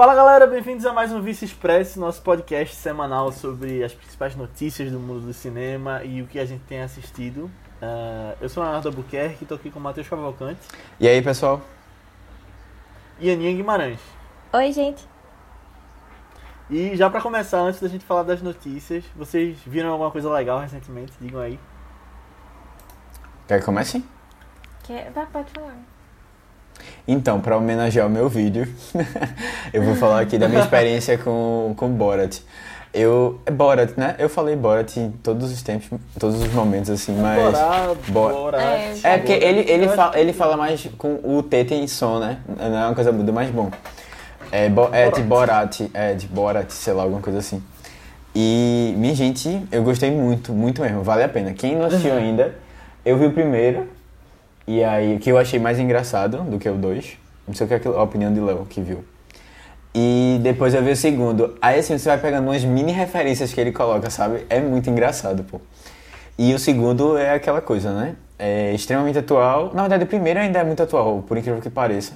Fala galera, bem-vindos a mais um Vice Express, nosso podcast semanal sobre as principais notícias do mundo do cinema e o que a gente tem assistido. Uh, eu sou o Leonardo Albuquerque, estou aqui com o Matheus Cavalcante. E aí, pessoal? E Aninha Guimarães. Oi, gente. E já para começar, antes da gente falar das notícias, vocês viram alguma coisa legal recentemente? Digam aí. Quer que comece? Quer... Pode falar. Então, para homenagear o meu vídeo, eu vou falar aqui da minha experiência com, com Borat. Eu. É Borat, né? Eu falei Borat em todos os tempos, todos os momentos, assim, mas. Borat, Bo- Borat. É, É, porque ele, ele, fala, ele fala mais com o T tem som, né? Não é uma coisa muda, mas bom. É, bo, é de Borat, é de Borat, sei lá, alguma coisa assim. E, minha gente, eu gostei muito, muito mesmo, vale a pena. Quem não assistiu ainda, eu vi o primeiro, e aí, que eu achei mais engraçado do que o dois. Não sei o que é a opinião de Léo que viu. E depois eu vi o segundo. Aí assim, você vai pegando umas mini referências que ele coloca, sabe? É muito engraçado, pô. E o segundo é aquela coisa, né? É extremamente atual. Na verdade, o primeiro ainda é muito atual, por incrível que pareça.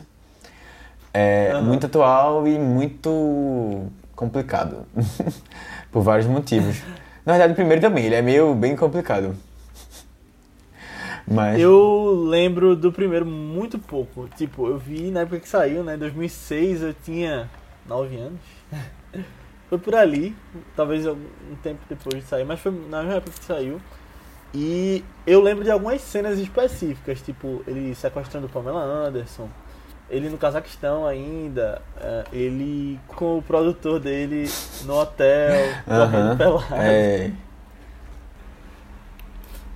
É Aham. muito atual e muito complicado. por vários motivos. Na verdade, o primeiro também, ele é meio bem complicado. Mas. Eu lembro do primeiro muito pouco. Tipo, eu vi na época que saiu, né? Em 2006 eu tinha 9 anos. foi por ali, talvez um tempo depois de sair, mas foi na mesma época que saiu. E eu lembro de algumas cenas específicas, tipo, ele sequestrando Pamela Anderson, ele no Cazaquistão ainda, eh, ele com o produtor dele no hotel, correndo Aham, pelado. é,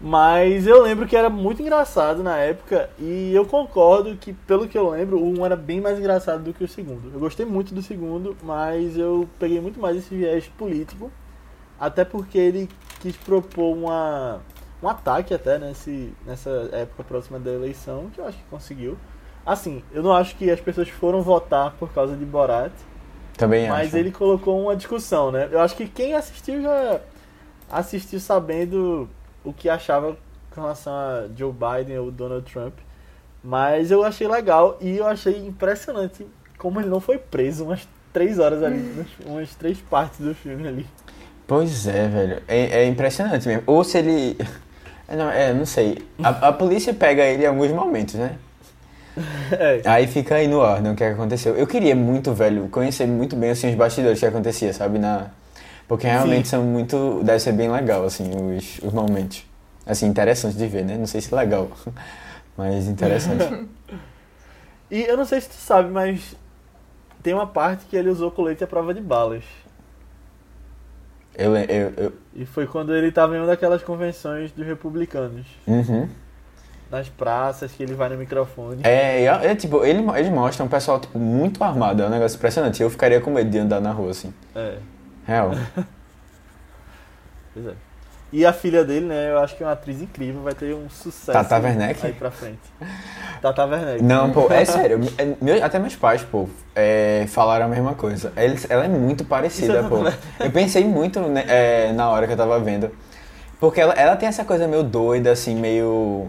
Mas eu lembro que era muito engraçado na época e eu concordo que, pelo que eu lembro, o 1 era bem mais engraçado do que o segundo. Eu gostei muito do segundo, mas eu peguei muito mais esse viés político, até porque ele quis propor uma, um ataque até nesse, nessa época próxima da eleição, que eu acho que conseguiu. Assim, eu não acho que as pessoas foram votar por causa de Borat, também mas acho. ele colocou uma discussão, né? Eu acho que quem assistiu já assistiu sabendo o que achava com relação a Joe Biden ou Donald Trump. Mas eu achei legal e eu achei impressionante como ele não foi preso umas três horas ali, nas- umas três partes do filme ali. Pois é, velho. É, é impressionante mesmo. Ou se ele. É, Não, é, não sei. A, a polícia pega ele em alguns momentos, né? É, Aí fica aí no ar, né? O que aconteceu. Eu queria muito, velho, conhecer muito bem assim, os bastidores que acontecia, sabe? Na... Porque realmente Sim. são muito. Deve ser bem legal, assim, os, os momentos. Assim, interessante de ver, né? Não sei se legal. Mas interessante. E eu não sei se tu sabe, mas tem uma parte que ele usou colete à prova de balas. eu, eu, eu. E foi quando ele tava em uma daquelas convenções dos republicanos. Uhum. Nas praças, que ele vai no microfone. É, é, é, tipo, ele, eles mostram um pessoal, tipo, muito armado. É um negócio impressionante. Eu ficaria com medo de andar na rua, assim. É. Real. Pois é. E a filha dele, né? Eu acho que é uma atriz incrível, vai ter um sucesso Tata Werneck? aí pra frente. Tata Werneck. Não, pô, é sério. é, meu- até meus pais, pô, é, falaram a mesma coisa. Eles, ela é muito parecida, é pô. Eu pensei muito né, é, na hora que eu tava vendo. Porque ela, ela tem essa coisa meio doida, assim, meio.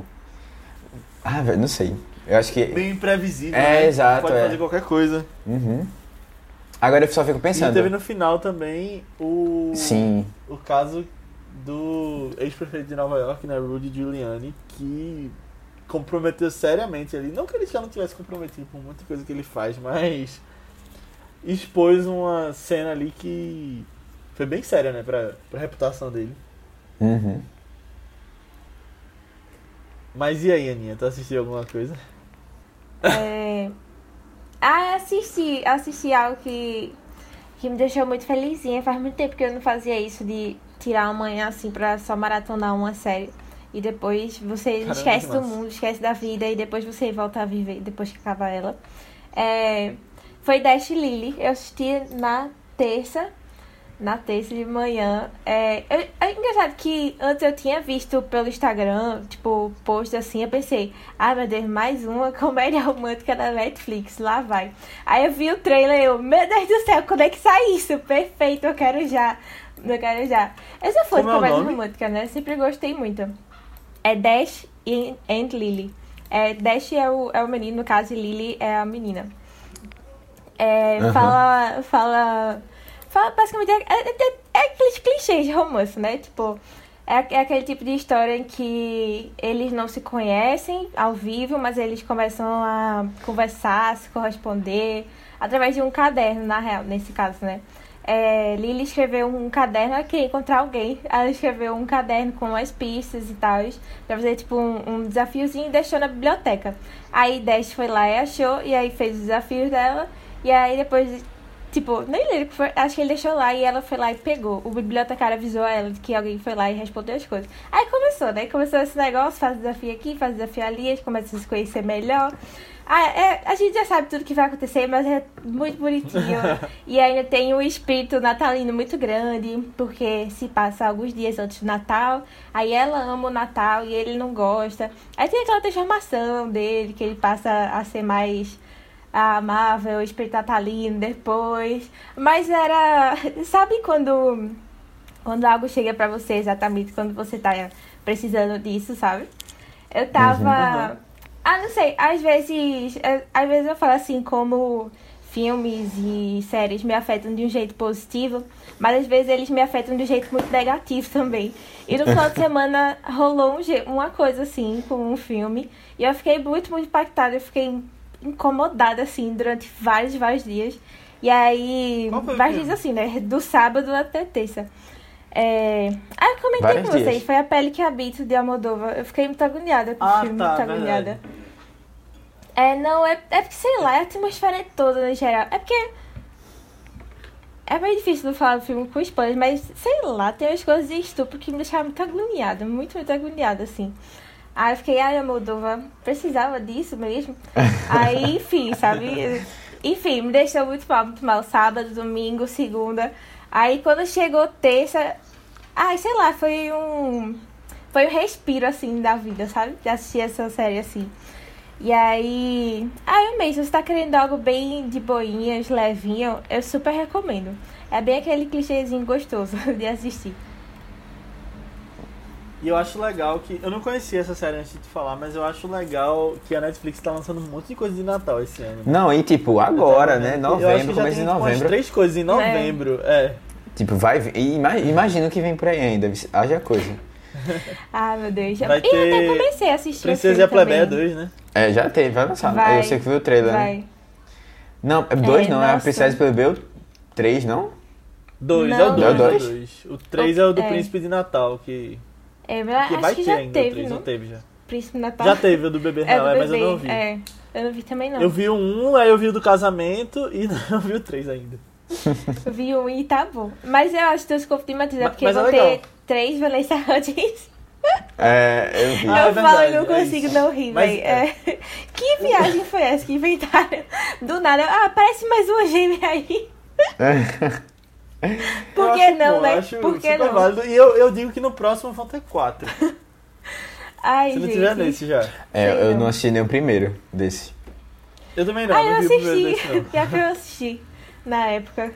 Ah, velho, não sei. Eu acho que. Bem imprevisível, É, né? exato, Pode é. fazer qualquer coisa. Uhum. Agora eu só fico E pensando. teve no final também o, Sim. o caso do ex-prefeito de Nova York, né? Rudy Giuliani, que comprometeu seriamente ali. Não que ele já não tivesse comprometido com muita coisa que ele faz, mas expôs uma cena ali que foi bem séria, né? Pra, pra reputação dele. Uhum. Mas e aí, Aninha? Tu assistiu alguma coisa? É... Ah, assisti, assisti algo que, que me deixou muito felizinha. Faz muito tempo que eu não fazia isso de tirar uma manhã assim pra só maratonar uma série. E depois você Caramba, esquece que do mundo, esquece da vida e depois você volta a viver depois que acaba ela. É... Foi Dash Lily. Eu assisti na terça. Na terça de manhã. É, eu- é engraçado que antes eu tinha visto pelo Instagram, tipo, post assim, eu pensei, ai meu Deus, mais uma comédia romântica da Netflix, lá vai. Aí eu vi o trailer e eu, meu Deus do céu, quando é que sai isso? Perfeito, eu quero já. Eu quero já. Eu já fui de Como é comédia romântica, né? Sempre gostei muito. É Dash e and Lily. É, Dash é o, é o menino, no caso, e Lily é a menina. É, Aham. Fala. Fala. Fala basicamente. É, é, é aqueles clichês de romance, né? Tipo. É, é aquele tipo de história em que eles não se conhecem ao vivo, mas eles começam a conversar, se corresponder, através de um caderno, na real, nesse caso, né? É, Lily escreveu um caderno, ela queria encontrar alguém. Ela escreveu um caderno com as pistas e tal, pra fazer tipo um, um desafiozinho e deixou na biblioteca. Aí Dash foi lá e achou, e aí fez os desafios dela, e aí depois, tipo, nem lembro, que foi, acho que ele deixou lá e ela foi lá e pegou. O bibliotecário avisou ela de que alguém foi lá e respondeu as coisas. Aí começou, né? Começou esse negócio, faz desafio aqui, faz desafio ali, a gente começa a se conhecer melhor. Ah, é, a gente já sabe tudo que vai acontecer, mas é muito bonitinho. e ainda tem um espírito natalino muito grande, porque se passa alguns dias antes do Natal. Aí ela ama o Natal e ele não gosta. Aí tem aquela transformação dele, que ele passa a ser mais amável, espírito natalino depois. Mas era. Sabe quando. Quando algo chega pra você exatamente quando você tá precisando disso, sabe? Eu tava. Ah, não sei, às vezes. é, Às vezes eu falo assim, como filmes e séries me afetam de um jeito positivo, mas às vezes eles me afetam de um jeito muito negativo também. E no final de semana rolou um uma coisa assim com um filme, e eu fiquei muito, muito impactada, eu fiquei incomodada assim durante vários, vários dias. E aí, o vários dias assim, né? Do sábado até terça. É... Ah, eu comentei Vários com vocês, dias. foi a pele que habito de Almodóvar. Eu fiquei muito agoniada com o Ah, filme, tá, muito verdade. agoniada. É, não, é, é porque, sei lá, a atmosfera é toda no geral. É porque. É meio difícil não falar do filme com spoilers, mas sei lá, tem umas coisas de estupro que me deixaram muito agoniada, muito, muito agoniada, assim. Aí eu fiquei, ai, Moldova, precisava disso mesmo. Aí, enfim, sabe? Enfim, me deixou muito mal, muito mal. Sábado, domingo, segunda. Aí quando chegou terça, ai, sei lá, foi um. Foi um respiro, assim, da vida, sabe? De assistir essa série assim. E aí. Ah, eu mesmo, se tá querendo algo bem de boinhas, levinho, eu super recomendo. É bem aquele clichêzinho gostoso de assistir. E eu acho legal que. Eu não conhecia essa série antes de te falar, mas eu acho legal que a Netflix tá lançando um monte de coisa de Natal esse ano. Não, e tipo, agora, né? Novembro, começo de tipo, umas novembro. três coisas em novembro. É. Tipo, vai e Imagina o que vem por aí ainda. Haja coisa. Ah, meu Deus. Vai e eu até ter comecei a assistir. o Princesa e a Plebeia também. 2, né? É, já teve, vai lançar. Vai, Eu sei que viu o trailer, né? Vai. Não, é dois É, não, é a nossa. Princesa Plebeu 3, não? Dois, Não. é o dois. É o é o dois? dois. O três é o do É. Príncipe de Natal, que, É, mas que acho vai que ter já ainda teve, não? não teve já. Príncipe Natal. Já teve o do Bebê É Real, do é, mas eu bebê. não vi. É, eu não vi também não. Eu vi o um, aí eu vi o do casamento e não vi o três ainda. Eu vi um e tá bom. Mas eu acho que os de Matilda, Mas- porque mas é vão legal. ter três Vanessa Hudgens. É, eu vi. Ah, é eu falo e não é consigo isso. não rir, Mas véi. É. Que viagem foi essa que inventaram? Do nada. Ah, parece mais uma gêmea aí. Por que não, bom, né? eu acho Por que super não? válido. E eu, eu digo que no próximo vão ter quatro. Ai, Se não gente. tiver nesse já. É, Sei eu não. não assisti nem o primeiro desse. Eu também não, Ah, eu assisti. Pior que eu assisti na época.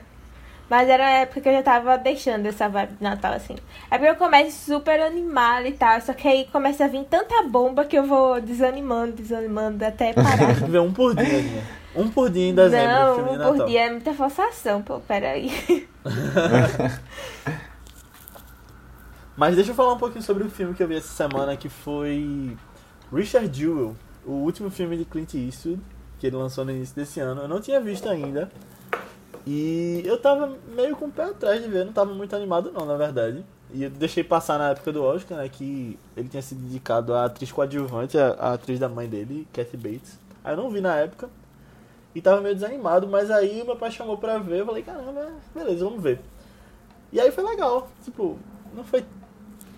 Mas era a época que eu já tava deixando essa vibe de Natal, assim. É porque eu começo super animada e tal. Só que aí começa a vir tanta bomba que eu vou desanimando, desanimando até parar. Tem que ver um por dia, Aninha. Um por dia em dezembro, não, filme de um por dia é muita forçação, pô, peraí. Mas deixa eu falar um pouquinho sobre o filme que eu vi essa semana, que foi Richard Jewell, o último filme de Clint Eastwood, que ele lançou no início desse ano. Eu não tinha visto ainda. E eu tava meio com o pé atrás de ver, não tava muito animado não, na verdade. E eu deixei passar na época do Oscar, né, que ele tinha sido indicado a atriz coadjuvante, a, a atriz da mãe dele, Kathy Bates. Aí eu não vi na época. E tava meio desanimado, mas aí meu pai chamou pra ver, eu falei, caramba, beleza, vamos ver. E aí foi legal, tipo, não foi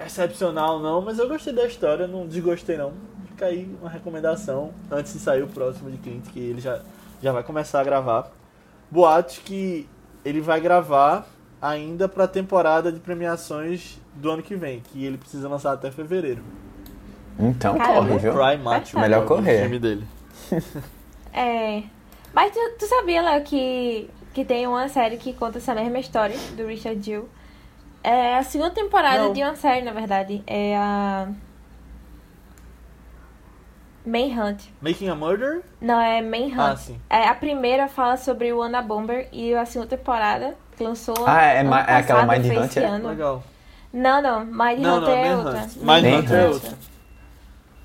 excepcional não, mas eu gostei da história, não desgostei não. Fica aí uma recomendação antes de sair o próximo de Clint, que ele já, já vai começar a gravar. Boatos que ele vai gravar ainda pra temporada de premiações do ano que vem, que ele precisa lançar até fevereiro. Então Caramba. corre, viu? Cry Macho, Melhor é o correr. filme dele. É. Mas tu, tu sabia, Léo, que, que tem uma série que conta essa mesma história do Richard Gill? É a segunda temporada Não. de uma série, na verdade. É a. Manhunt. Making a Murder? Não, é Manhunt. Ah, sim. É, a primeira fala sobre o Anna Bomber e a segunda temporada que lançou Ah, é ano ma- é aquela passado, Mind Hunt, esse é? ano. Legal. Não, não, Mind Não, Hunter não, é Manhunt. outra. Manhunt é outra.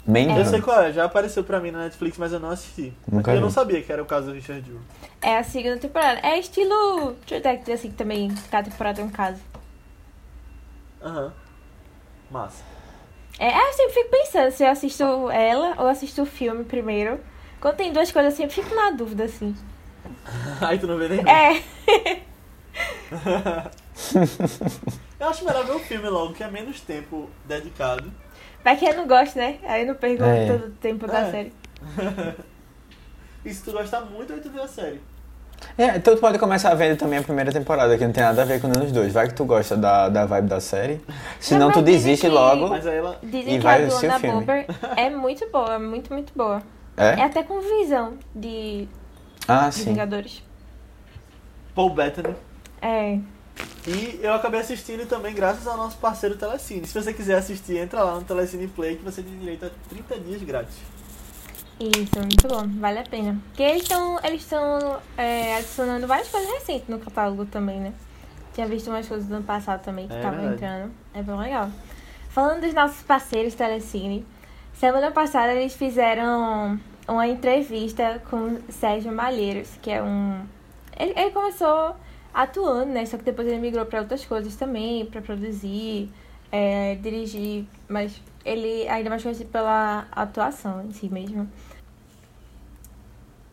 Main Eu sei qual é, já apareceu pra mim na Netflix, mas eu não assisti. Nunca eu vi. não sabia que era o caso do Richard Jewell. É a segunda temporada. É estilo True Detective, assim, que também cada temporada é um caso. Aham. Massa. É, eu sempre fico pensando se eu assisto ela ou assisto o filme primeiro. Quando tem duas coisas, eu sempre fico na dúvida, assim. Aí tu não vê nenhum. É, Eu acho melhor ver o filme logo, que é menos tempo dedicado. Vai que eu não gosto, né? Aí não perco É. todo o tempo da É. série. E se tu gostar muito, aí tu vê a série. É, então tu pode começar vendo também a primeira temporada, que não tem nada a ver com nenhum dos dois. Vai que tu gosta da, da vibe da série. Senão mas tu desiste que- logo. Mas aí ela. Dizem E que vai assistir o filme. Bomber é muito boa, muito, muito boa. É É? até com visão de, Ah, de sim. Vingadores. Paul Bettany. É. E eu acabei assistindo também graças ao nosso parceiro Telecine. Se você quiser assistir, entra lá no Telecine Play que você tem direito a 30 dias grátis. Isso, muito bom, vale a pena. Porque eles estão eles é, adicionando várias coisas recentes no catálogo também, né? Tinha visto umas coisas do ano passado também que É estavam verdade. entrando. É bem legal. Falando dos nossos parceiros Telecine, semana passada eles fizeram uma entrevista com Sérgio Malheiros, que é um. Ele, ele começou atuando, né? Só que depois ele migrou para outras coisas também, para produzir, é, dirigir, mas ele ainda é mais conhecido pela atuação em si mesmo.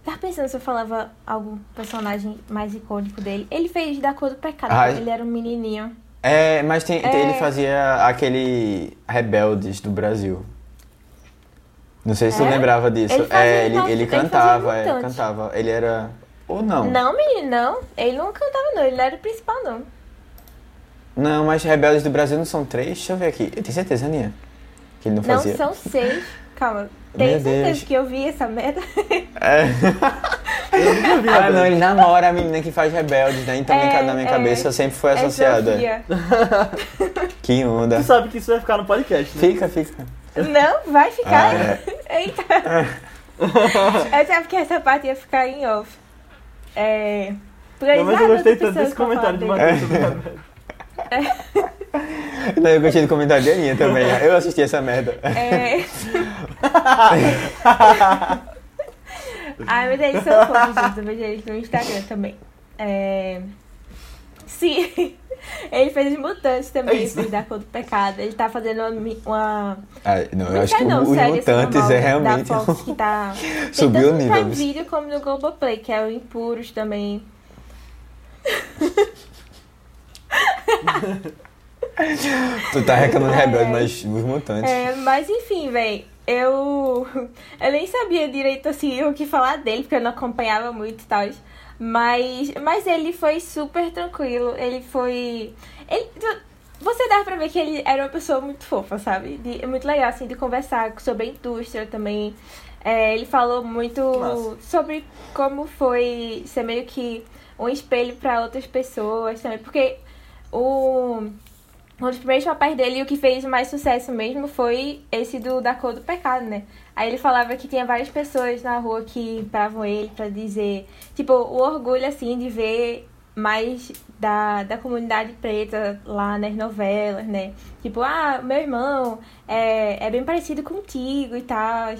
Tava pensando se eu falava algum personagem mais icônico dele. Ele fez da cor do pecado, quando ele era um menininho. É, mas tem, É. ele fazia aquele Rebeldes do Brasil. Não sei se tu É? lembrava disso. Ele é, ele, ele ele cantava, é, Mutante. cantava. Ele era. Ou não. Não, menino, não. Ele não cantava, não. Ele não era o principal, não. Não, mas Rebeldes do Brasil não são três? Deixa eu ver aqui. Eu tenho certeza, Aninha. Que ele não Não, fazia. são seis. Calma. Tenho Meu certeza Deus. que eu vi essa merda. É. Eu nunca vi Ah, não, ele namora a menina que faz Rebeldes, né? Então É, na minha é. cabeça sempre foi É associada. Sofia. que onda. Tu sabe que isso vai ficar no podcast, né? Fica, fica. Não, vai ficar. Ah, é. Eita. Eu sabia que essa parte ia ficar em off. É. Porque Não, mas eu gostei tanto desse comentário de. Matheus sobre Rebelde. Não, eu gostei do comentário de Aninha também. Eu assisti essa merda. É. Ai, mas eles são fofos, gente. Eu vejo eles no Instagram também. É... Sim. Ele fez os mutantes É também, isso. fez da cor do pecado. Ele tá fazendo uma. uma... Ah, não, eu acho que não, os mutantes é realmente. Da Fox, que tá... Subiu o tanto nível. no Prime Video como no Globoplay, que é o Impuros também. Tu tá reclamando de É. rebelde, mas os mutantes. É, mas enfim, véi, eu. Eu nem sabia direito assim o que falar dele, porque eu não acompanhava muito e tal. Mas, mas ele foi super tranquilo. Ele foi. Ele, você dá pra ver que ele era uma pessoa muito fofa, sabe? De, muito legal, assim, de conversar sobre a indústria também. É, ele falou muito Massa. sobre como foi ser meio que um espelho pra outras pessoas também. Porque o. Um dos primeiros papéis dele, o que fez mais sucesso mesmo foi esse do Da Cor do Pecado, né? Aí ele falava que tinha várias pessoas na rua que paravam ele pra dizer, tipo, o orgulho, assim, de ver mais da, da comunidade preta lá nas novelas, né? Tipo, ah, meu irmão é, é bem parecido contigo e tal.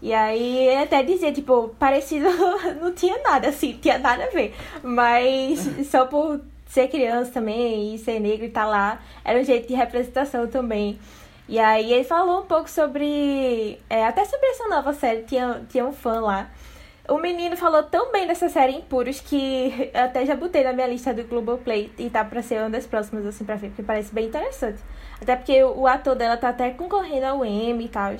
E aí até dizia, tipo, parecido não tinha nada, assim, tinha nada a ver. Mas só por ser criança também e ser negro e estar lá, era um jeito de representação também. E aí ele falou um pouco sobre. é, até sobre essa nova série, tinha, tinha um fã lá. O menino falou tão bem dessa série Impuros que eu até já botei na minha lista do Globoplay e tá pra ser uma das próximas, assim, pra ver, porque parece bem interessante. Até porque o, o ator dela tá até concorrendo ao Emmy e tal.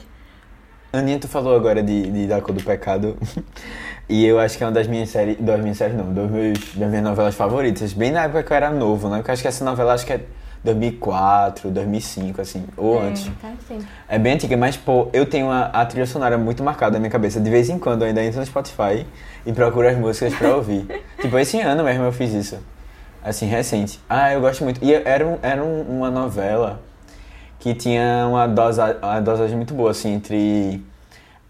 Aninha, tu falou agora de, de Da Cor do Pecado. e eu acho que é uma das minhas séries. Das minhas séries, não, das, meus, das minhas novelas favoritas. Bem na época que eu era novo, né? Porque eu acho que essa novela acho que é 2004, 2005, assim, ou antes. É, tá sim. É bem antiga, mas, pô, eu tenho a, a trilha sonora muito marcada na minha cabeça. De vez em quando eu ainda entro no Spotify e procuro as músicas pra ouvir. tipo, esse ano mesmo eu fiz isso. Assim, recente. Ah, eu gosto muito. E era, um, era um- uma novela que tinha uma, dosa, uma dosagem muito boa, assim, entre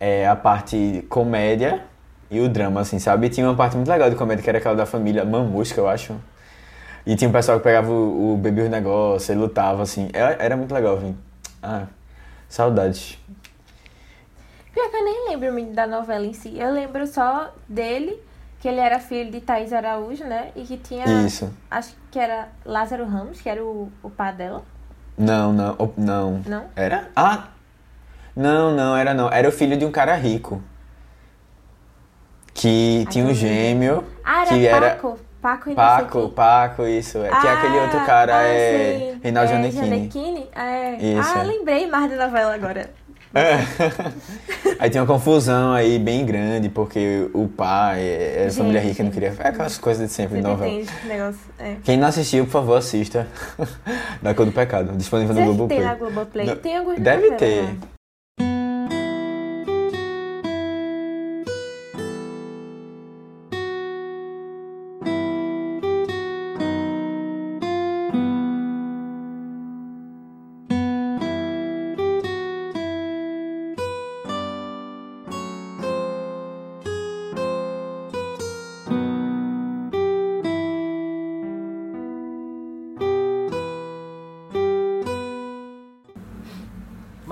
é, a parte comédia e o drama, assim, sabe? Tinha uma parte muito legal de comédia, que era aquela da família Mamusca, eu acho. E tinha um pessoal que pegava o, o bebia os negócios e lutava, assim. Era, era muito legal, vim. Ah, saudades. Pior que eu nem lembro muito da novela em si. Eu lembro só dele, que ele era filho de Thaís Araújo, né? E que tinha. Isso. Acho que era Lázaro Ramos, que era o, o pai dela. Não, não, não. Não? Era? Ah! Não, não, era não. Era o filho de um cara rico. Que Ah, tinha um gêmeo. Ah, era que era Paco. Paco e Paco. Paco, isso. É. que é aquele outro cara ah, é sim. Reinaldo é. Gianecchini? É. Isso, Ah, é. lembrei mais da novela agora. É. aí tinha uma confusão aí bem grande, porque o pai é é família Gente. rica não queria. É aquelas coisas de sempre de novela. tem negócio. É. Quem não assistiu, por favor, assista. da Cor do Pecado. Disponível no Será Globoplay. tem na Globoplay? Não, Tem alguns Deve ter. né?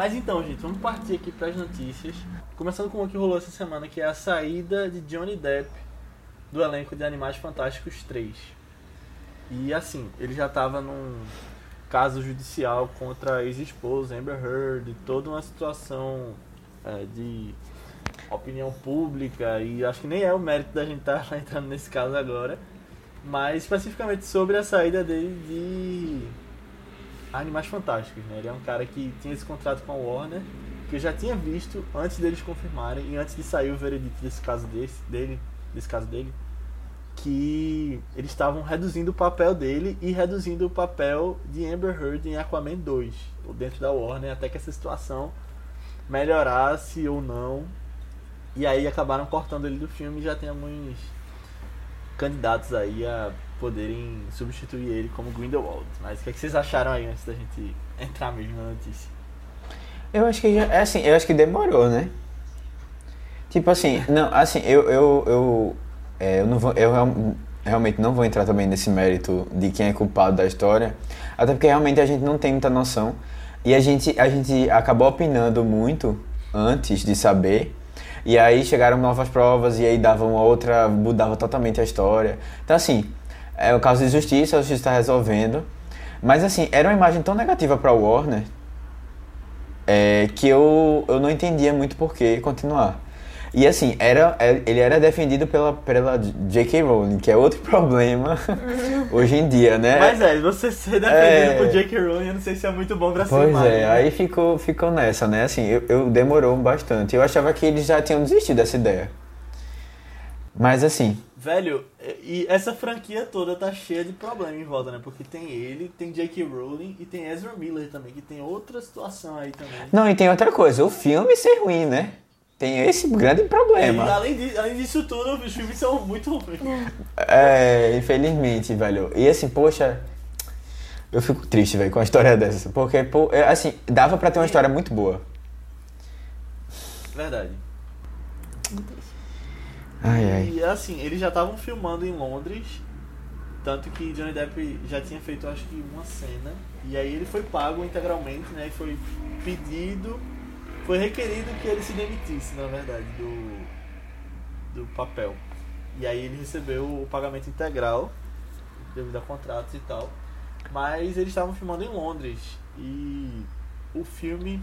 Mas então, gente, vamos partir aqui para as notícias. Começando com o que rolou essa semana, que é a saída de Johnny Depp do elenco de Animais Fantásticos 3. E assim, ele já estava num caso judicial contra a ex-esposa Amber Heard, toda uma situação é, de opinião pública, e acho que nem é o mérito da gente estar entrando nesse caso agora, mas especificamente sobre a saída dele de Animais Fantásticos, né? Ele é um cara que tinha esse contrato com a Warner, que eu já tinha visto antes deles confirmarem e antes de sair o veredito desse caso desse, dele, desse caso dele, que eles estavam reduzindo o papel dele e reduzindo o papel de Amber Heard em Aquaman 2, dentro da Warner, até que essa situação melhorasse ou não. E aí acabaram cortando ele do filme e já tem alguns candidatos aí a poderem substituir ele como Grindelwald. Mas o que, é que vocês acharam aí antes da gente entrar mesmo na notícia? Eu acho que já, é assim, eu acho que demorou, né? Tipo assim, não, assim, eu eu eu, é, eu não vou eu real- realmente não vou entrar também nesse mérito de quem é culpado da história, até porque realmente a gente não tem muita noção e a gente a gente acabou opinando muito antes de saber. E aí chegaram novas provas e aí davam outra, mudava totalmente a história. Então assim, é o caso de justiça, a justiça está resolvendo. Mas assim, era uma imagem tão negativa para Warner é, que eu, eu não entendia muito por que continuar. E assim, era, é- ele era defendido pela, pela J.K. Rowling, que é outro problema hoje em dia, né? Mas é, você ser defendido É. por J.K. Rowling, eu não sei se é muito bom pra ser Pois é, né? aí ficou, ficou nessa, né? Assim, eu, eu demorou bastante. Eu achava que eles já tinham desistido dessa ideia. Mas assim, Velho, e essa franquia toda tá cheia de problema em volta, né? Porque tem ele, tem J.K. Rowling e tem Ezra Miller também, que tem outra situação aí também. não, e tem outra coisa, o filme ser ruim, né? Tem esse grande E problema. além, de, além disso tudo, os filmes são muito ruins. É, infelizmente, velho. E assim, poxa, eu fico triste, velho, com a história dessa. Porque, pô, é, assim, dava pra ter uma história muito boa. Verdade. Ai, ai. E assim, eles já estavam filmando em Londres, tanto que Johnny Depp já tinha feito acho que uma cena, e aí ele foi pago integralmente, né? E foi pedido, foi requerido que ele se demitisse, na verdade, do, do papel. E aí ele recebeu o pagamento integral, devido a contratos e tal. Mas eles estavam filmando em Londres e o filme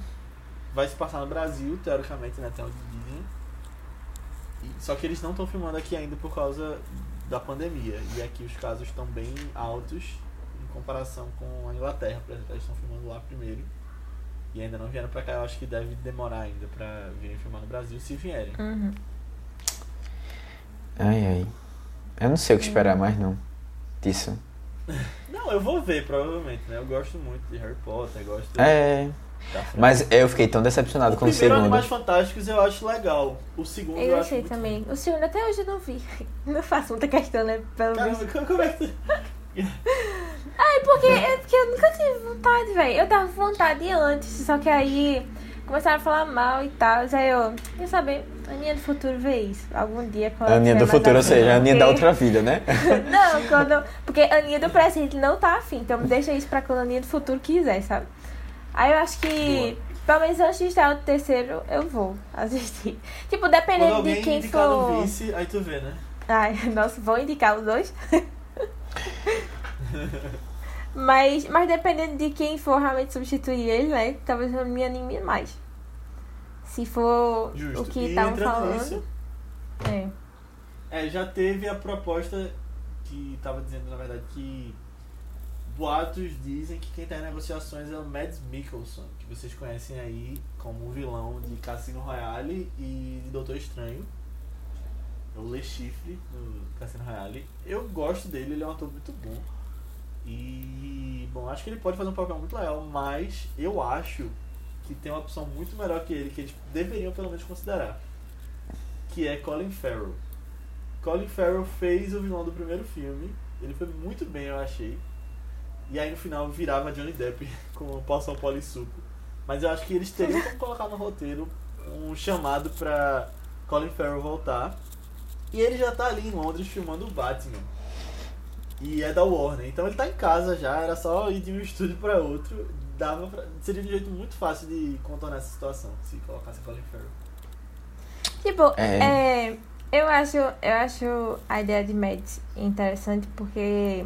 vai se passar no Brasil, teoricamente, né? Até onde dizem. Só que eles não estão filmando aqui ainda por causa da pandemia. E aqui os casos estão bem altos em comparação com a Inglaterra, por exemplo. Eles estão filmando lá primeiro. E ainda não vieram pra cá. Eu acho que deve demorar ainda pra virem filmar no Brasil, se vierem. Uhum. Ai, ai. Eu não sei o que esperar mais, não. Disso. Não, eu vou ver, provavelmente, né? Eu gosto muito de Harry Potter, gosto É. da franquia. Mas eu fiquei tão decepcionado o com o segundo. Animais Fantásticos eu acho legal. O segundo eu, Eu acho achei muito também. O segundo até hoje eu não vi. Não faço muita questão, né? Pelo Caramba, visto. como- como é que. Ai, porque, é porque eu nunca tive vontade, velho. Eu tava com vontade antes, só que aí começaram a falar mal e tal. Aí eu, quer saber, Aninha do Futuro vê isso. Algum dia quando A Aninha do futuro, ou seja, a Aninha da porque- outra vida, né? Não, quando. Porque a Aninha do presente não tá afim. Então deixa isso pra quando a Aninha do futuro quiser, sabe? Aí eu acho que. Pelo menos antes de estar o terceiro, eu vou assistir. Tipo, dependendo de quem for. vice, aí tu vê, né? Ai, nossa, vou indicar os dois. mas, mas dependendo de quem for realmente substituir ele, né? Talvez eu me anime mais. Se for Justo. o que estavam falando. nisso, É. É, já teve a proposta que tava dizendo, na verdade, que boatos dizem que quem tá em negociações é o Mads Mikkelsen, que vocês conhecem aí como o vilão de Cassino Royale e de Doutor Estranho. É o Le Chiffre do Cassino Royale. Eu gosto dele, ele é um ator muito bom. E, bom, acho que ele pode fazer um papel muito legal, mas eu acho que tem uma opção muito melhor que ele, que eles deveriam pelo menos considerar. Que é Colin Farrell. Colin Farrell fez o vilão do primeiro filme. Ele foi muito bem, eu achei. E aí no final virava Johnny Depp com poção polissuco. Mas eu acho que eles teriam que colocar no roteiro um chamado pra Colin Farrell voltar. E ele já tá ali em Londres filmando o Batman. E é da Warner. Então ele tá em casa já, era só ir de um estúdio pra outro. Dava pra... Seria um jeito muito fácil de contornar essa situação, se colocasse Colin Farrell. Tipo, É. é, eu acho, eu acho a ideia de Mads interessante porque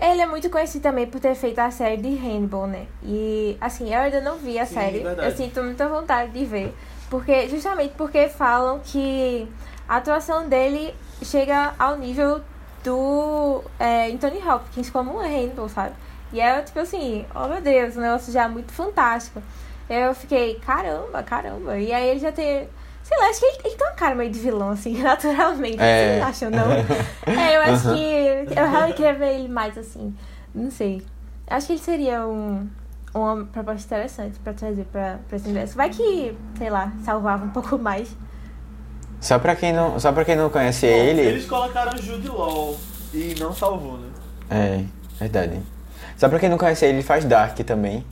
ele é muito conhecido também por ter feito a série de Hannibal, né? E assim, eu ainda não vi a Sim, série. verdade. Eu sinto muita vontade de ver, porque justamente porque falam que a atuação dele chega ao nível do é, Anthony Hopkins como um Hannibal, sabe? E é tipo assim, oh meu Deus, um negócio já muito fantástico. Eu fiquei, caramba, caramba. E aí ele já tem. Sei lá, acho que ele, ele tem uma cara meio de vilão, assim, naturalmente. É. Vocês acham, não? é, eu acho que. Eu realmente queria ver ele mais assim. Não sei. Acho que ele seria um, uma proposta interessante pra trazer pra, pra esse universo. Vai que, sei lá, salvava um pouco mais. Só pra quem não, só pra quem não conhece Bom, ele. Eles colocaram Jude Law e não salvou, né? É, verdade. Só pra quem não conhece ele, ele faz Dark também.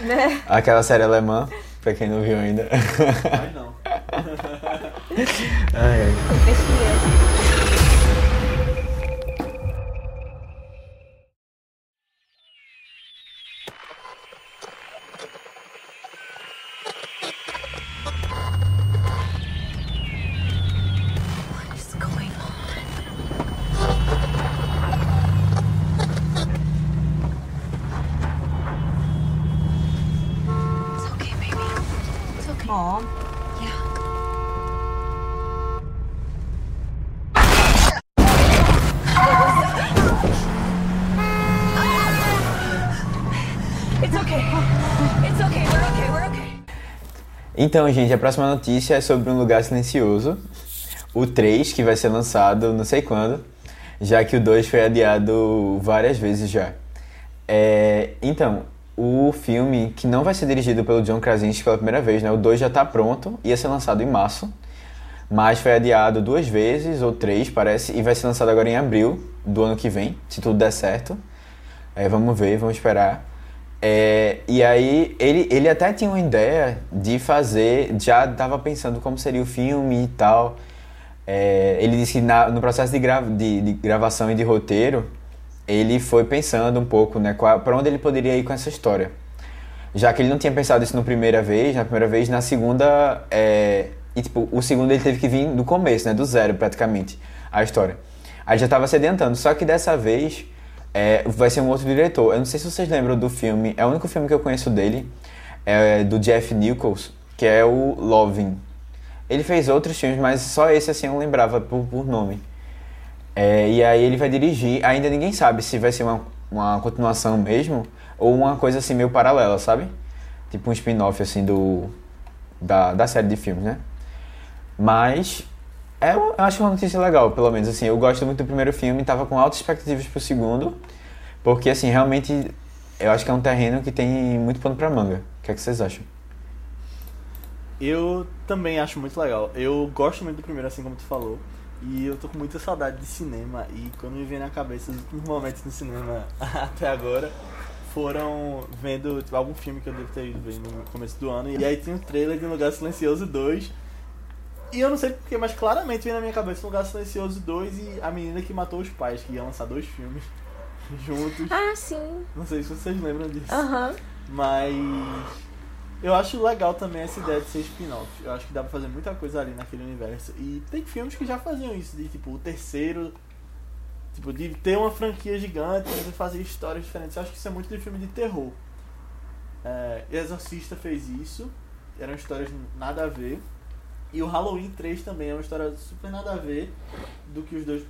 Né? Aquela série alemã, pra quem não viu ainda. Mas não. Ai, ai. Então, gente, a próxima notícia é sobre um lugar silencioso. O 3, que vai ser lançado não sei quando, já que o 2 foi adiado várias vezes já. É, então, o filme, que não vai ser dirigido pelo John Krasinski pela primeira vez, né? O 2 já tá pronto, ia ser lançado em março, mas foi adiado duas vezes, ou três, parece, e vai ser lançado agora em abril do ano que vem, se tudo der certo. É, vamos ver, vamos esperar. É, e aí, ele, ele até tinha uma ideia de fazer, já estava pensando como seria o filme e tal. É, ele disse que na- no processo de, gra- de- de gravação e de roteiro, ele foi pensando um pouco, né, para onde ele poderia ir com essa história. Já que ele não tinha pensado isso na primeira vez, na primeira vez, na segunda, é, e tipo, o segundo ele teve que vir do começo, né, do zero praticamente, a história. Aí já estava se adiantando, só que dessa vez é, vai ser um outro diretor. Eu não sei se vocês lembram do filme, é o único filme que eu conheço dele, é do Jeff Nichols, que é o Loving. Ele fez outros filmes, mas só esse assim eu lembrava por, por nome. É, e aí ele vai dirigir, ainda ninguém sabe se vai ser uma, uma continuação mesmo ou uma coisa assim meio paralela, sabe? Tipo um spin-off assim do da, da série de filmes, né? Mas é, eu acho uma notícia legal, pelo menos assim. Eu gosto muito do primeiro filme, tava com altas expectativas pro segundo, porque assim, realmente eu acho que é um terreno que tem muito pano pra manga. O que é que vocês acham? Eu também acho muito legal. Eu gosto muito do primeiro, assim como tu falou. E eu tô com muita saudade de cinema. E quando me vem na cabeça os últimos momentos no cinema até agora, foram vendo tipo, algum filme que eu devo ter ido ver no começo do ano. E aí tinha um trailer de Um Lugar Silencioso 2. E eu não sei porquê, mas claramente veio na minha cabeça Um Lugar Silencioso 2 e a menina que matou os pais, que ia lançar dois filmes juntos. Ah, sim. Não sei se vocês lembram disso. Aham. Mas eu acho legal também essa ideia de ser spin-off. Eu acho que dá pra fazer muita coisa ali naquele universo. E tem filmes que já faziam isso, de tipo, o terceiro. Tipo, de ter uma franquia gigante e fazer histórias diferentes. Eu acho que isso é muito de filme de terror. É, Exorcista fez isso. Eram histórias nada a ver. E o Halloween 3 também é uma história super nada a ver do que os dois.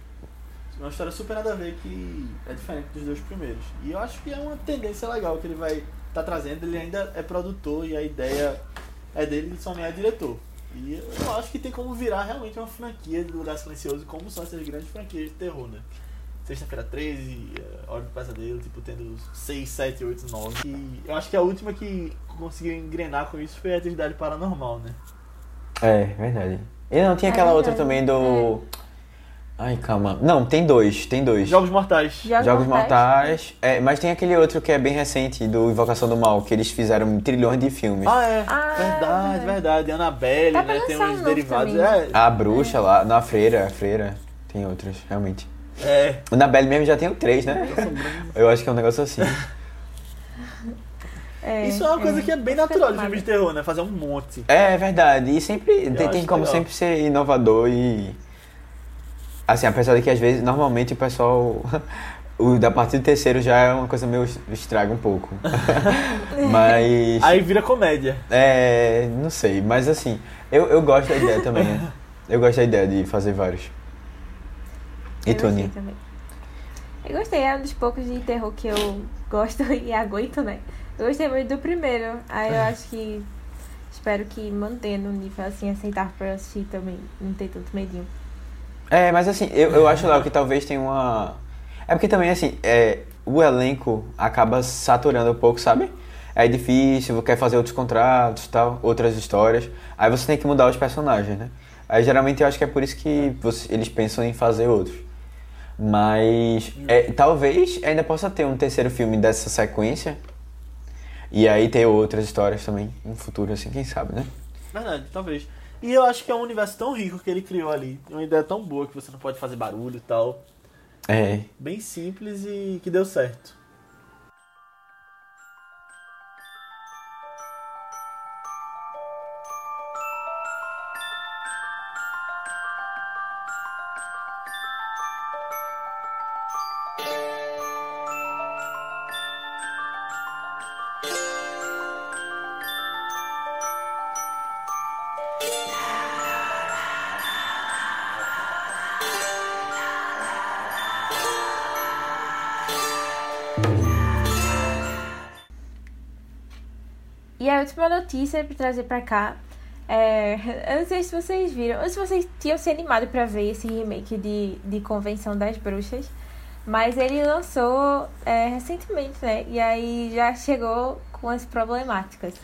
Uma história super nada a ver que é diferente dos dois primeiros. E eu acho que é uma tendência legal que ele vai tá trazendo. Ele ainda é produtor e a ideia é dele, ele só não é diretor. E eu acho que tem como virar realmente uma franquia de Lugar Silencioso, como são essas grandes franquias de terror, né? Sexta-feira 13, eh, Hora do Pesadelo, tipo, tendo 6, 7, 8, 9. E eu acho que a última que conseguiu engrenar com isso foi a Atividade Paranormal, né? É, verdade. E não, tinha É aquela outra verdade. também do. Ai, calma. Não, tem dois, tem dois. Jogos Mortais. Jogos Jogos Mortais. Mortais. É, mas tem aquele outro que é bem recente, do Invocação do Mal, que eles fizeram trilhões de filmes. Ah, é. Ah, verdade, é. verdade. Annabelle, Tá né? Tem uns derivados. É, A bruxa lá, na freira, a freira. Tem outros, realmente. é. O Annabelle mesmo já tem o três, né? Eu acho que é um negócio assim. É, Isso é uma coisa que é bem natural de animada. filmes de terror, né? Fazer um monte. É, é verdade. E sempre tem, como legal. sempre ser inovador e. Assim, apesar de que às vezes, normalmente o pessoal. O da partir do terceiro já é uma coisa meio estraga um pouco. mas. Aí vira comédia. É. Não sei, mas assim, eu, eu gosto da ideia também, né? Eu gosto da ideia de fazer vários. E Eu Aninha? também. Eu gostei, é um dos poucos de terror que eu gosto e aguento, né? Gostei muito do primeiro. Aí eu acho que. Espero que mantenha no nível assim, aceitar pra assistir também. Não ter tanto medinho. É, mas assim, eu, eu acho lá que talvez tenha uma. É porque também, assim, é, o elenco acaba saturando um pouco, sabe? É difícil, quer fazer outros contratos tal, outras histórias. Aí você tem que mudar os personagens, né? Aí geralmente eu acho que é por isso que você- eles pensam em fazer outros. Mas é, talvez ainda possa ter um terceiro filme dessa sequência. E aí ter outras histórias também no futuro, assim, quem sabe, né? Verdade, talvez. E eu acho que é um universo tão rico que ele criou ali. Uma ideia tão boa que você não pode fazer barulho e tal. É. Bem simples e que deu certo. A última notícia pra trazer pra cá é. Eu não sei se vocês viram, ou se vocês tinham se animado pra ver esse remake de, de Convenção das Bruxas. Mas ele lançou é, recentemente, né? E aí já chegou com as problemáticas.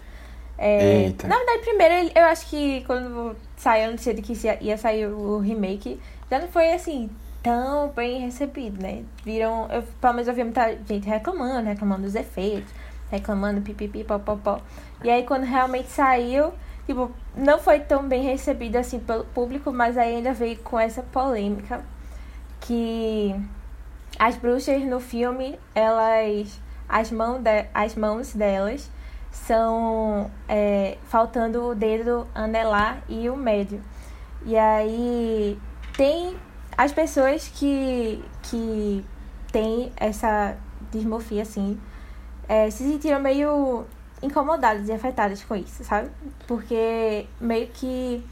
É, na verdade, primeiro eu acho que quando saiu a notícia de que ia ia sair o remake, já não foi assim tão bem recebido, né? Viram, eu, pelo menos eu vi muita gente reclamando, reclamando dos efeitos, reclamando pipipi, popopó. E aí quando realmente saiu, tipo, não foi tão bem recebido assim pelo público, mas aí ainda veio com essa polêmica que as bruxas no filme, elas as, mão de, as mãos delas são é, faltando o dedo anelar e o médio. E aí tem as pessoas que, que têm essa dismorfia, assim, é, se sentiram meio incomodadas e afetadas com isso, sabe? Porque meio que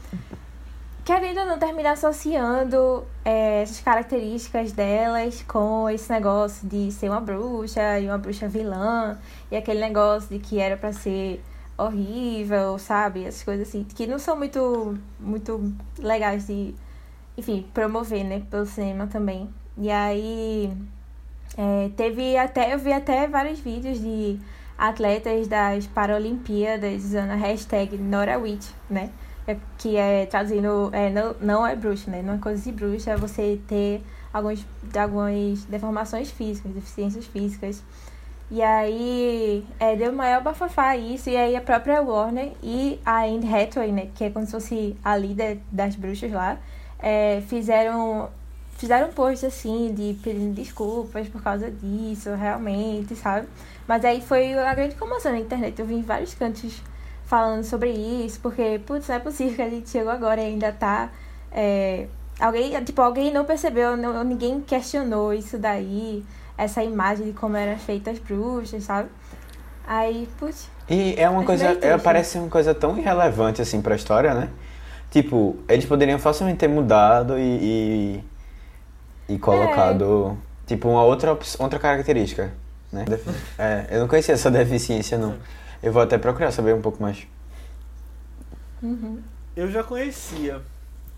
querendo ou não terminar associando é, essas características delas com esse negócio de ser uma bruxa e uma bruxa vilã e aquele negócio de que era pra ser horrível, sabe? Essas coisas assim, que não são muito, muito legais de, enfim, promover, né, pelo cinema também. E aí é, teve até, eu vi até vários vídeos de atletas das Paralimpíadas usando a hashtag NoraWitch, né? É, que é traduzindo, é, não, não é bruxa, né? Não é coisa de bruxa, é você ter alguns, algumas deformações físicas, deficiências físicas. E aí é, deu maior bafafá isso, e aí a própria Warner e a Anne Hathaway, né, que é como se fosse a líder das bruxas lá, é, fizeram fizeram um post assim de pedindo desculpas por causa disso, realmente, sabe? Mas aí foi uma grande comoção na internet. Eu vi em vários cantos falando sobre isso, porque, putz, não é possível que a gente chegou agora e ainda tá. é, alguém, tipo, alguém não percebeu, não, ninguém questionou isso daí, essa imagem de como eram feitas as bruxas, sabe? Aí, putz, E é uma coisa, é, parece uma coisa tão irrelevante assim pra história, né? Tipo, eles poderiam facilmente ter mudado e, e, e colocado, tipo, uma outra, outra característica, né? Defi- É, eu não conhecia essa deficiência, não. Eu vou até procurar saber um pouco mais. Eu já conhecia.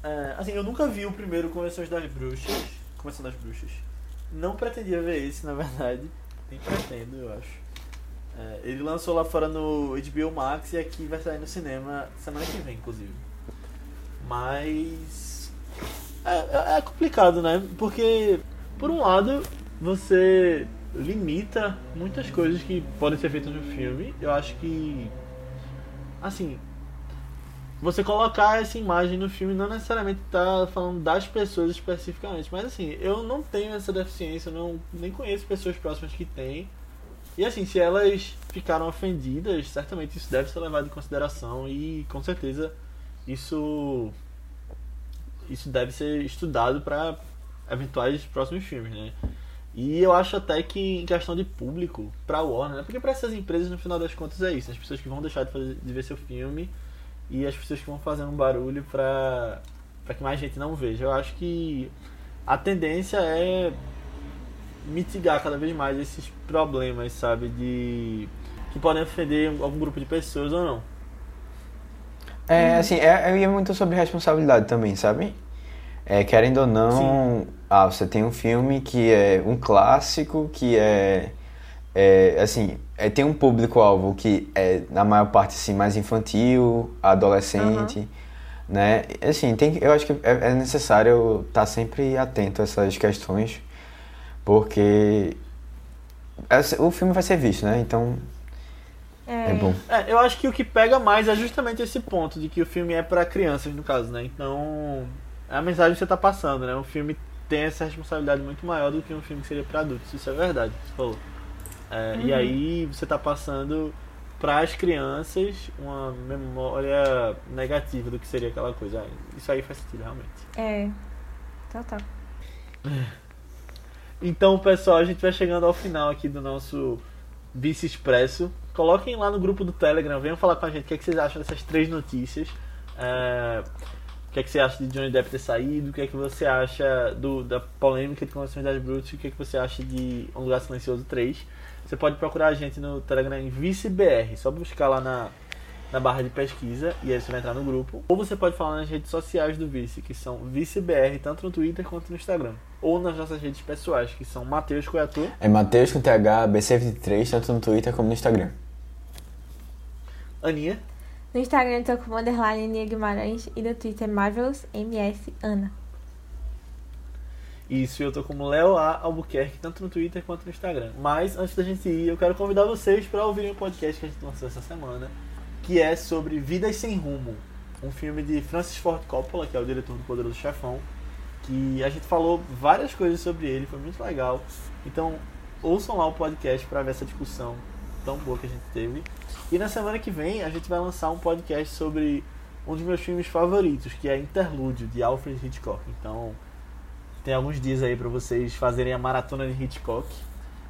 É, assim, eu nunca vi o primeiro Convenções das Bruxas. Convenção das Bruxas. Não pretendia ver esse, na verdade. Nem pretendo, eu acho. É, ele lançou lá fora no HBO Max e aqui vai sair no cinema semana que vem, inclusive. Mas. É, é- é complicado, né? Porque, por um lado, você limita muitas coisas que podem ser feitas no filme. Eu acho que. Assim, você colocar essa imagem no filme não necessariamente tá falando das pessoas especificamente, mas assim, eu não tenho essa deficiência, não nem conheço pessoas próximas que têm. E assim, se elas ficaram ofendidas, certamente isso deve ser levado em consideração e com certeza isso isso deve ser estudado para eventuais próximos filmes, né? E eu acho até que em questão de público, pra Warner, né? porque para essas empresas no final das contas é isso, as pessoas que vão deixar de, fazer, de ver seu filme e as pessoas que vão fazer um barulho pra, pra que mais gente não veja. Eu acho que a tendência é mitigar cada vez mais esses problemas, sabe? De. que podem ofender algum grupo de pessoas ou não. É, assim, é, é muito sobre responsabilidade também, sabe? É, querendo ou não, ah, você tem um filme que é um clássico, que é, é assim, é, tem um público-alvo que é, na maior parte, assim, mais infantil, adolescente, né? Assim, tem, eu acho que é, é necessário estar sempre atento a essas questões, porque o filme vai ser visto, né? Então, é, é bom. É, eu acho que o que pega mais é justamente esse ponto de que o filme é pra crianças, no caso, né? Então, é a mensagem que você tá passando, né? O filme tem essa responsabilidade muito maior do que um filme que seria pra adultos. Isso é verdade, você falou. É, E aí você tá passando para as crianças uma memória negativa do que seria aquela coisa. Ah, Isso aí faz sentido, realmente. é. Total. Então, pessoal, a gente vai chegando ao final aqui do nosso Vice Expresso. Coloquem lá no grupo do Telegram, venham falar com a gente o que, é que vocês acham dessas três notícias. É, o que é que você acha de Johnny Depp ter saído? O que é que você acha do, da polêmica de Convenções das Brutas? O que é que você acha de Um Lugar Silencioso 3? Você pode procurar a gente no Telegram em ViceBR, só buscar lá na, na barra de pesquisa e aí você vai entrar no grupo. Ou você pode falar nas redes sociais do Vice, que são ViceBR, tanto no Twitter quanto no Instagram. Ou nas nossas redes pessoais, que são Matheus Coiatu. É Matheus com TH, BC23, tanto no Twitter como no Instagram. Aninha. No Instagram eu tô com underline Aninha Guimarães e no Twitter Marvelous MS Ana. Isso, eu tô como Léo A. Albuquerque, tanto no Twitter quanto no Instagram. Mas antes da gente ir, eu quero convidar vocês para ouvirem o podcast que a gente lançou essa semana, que é sobre Vidas Sem Rumo, um filme de Francis Ford Coppola, que é o diretor do Poderoso Chefão, que a gente falou várias coisas sobre ele, foi muito legal. Então, ouçam lá o podcast para ver essa discussão tão boa que a gente teve. E na semana que vem a gente vai lançar um podcast sobre um dos meus filmes favoritos, que é Interlúdio, de Alfred Hitchcock. Então, tem alguns dias aí pra vocês fazerem a maratona de Hitchcock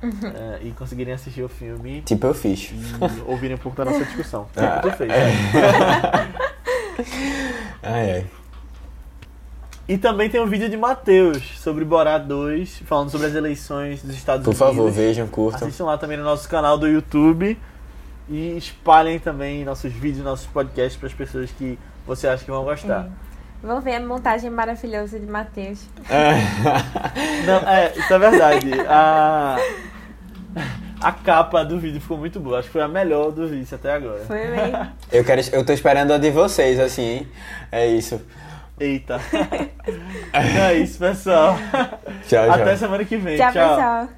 eh, e conseguirem assistir o filme Tipo eu fiz. e ouvirem um pouco da nossa discussão. Tipo, Ah, tu fez. Ai, ai. E também tem um vídeo de Matheus sobre Borat 2, falando sobre as eleições dos Estados Por Unidos. favor, vejam, curtam. Assistam lá também no nosso canal do YouTube e espalhem também nossos vídeos, nossos podcasts para as pessoas que você acha que vão gostar. Vamos ver a montagem maravilhosa de Matheus. Não, é, isso é verdade. A, a capa do vídeo ficou muito boa. Acho que foi a melhor do vídeo até agora. Foi mesmo. Eu, quero, eu tô esperando a de vocês, assim, hein? É isso. Eita. Então é isso, pessoal. Tchau, tchau. Até semana que vem. Tchau, Tchau. pessoal.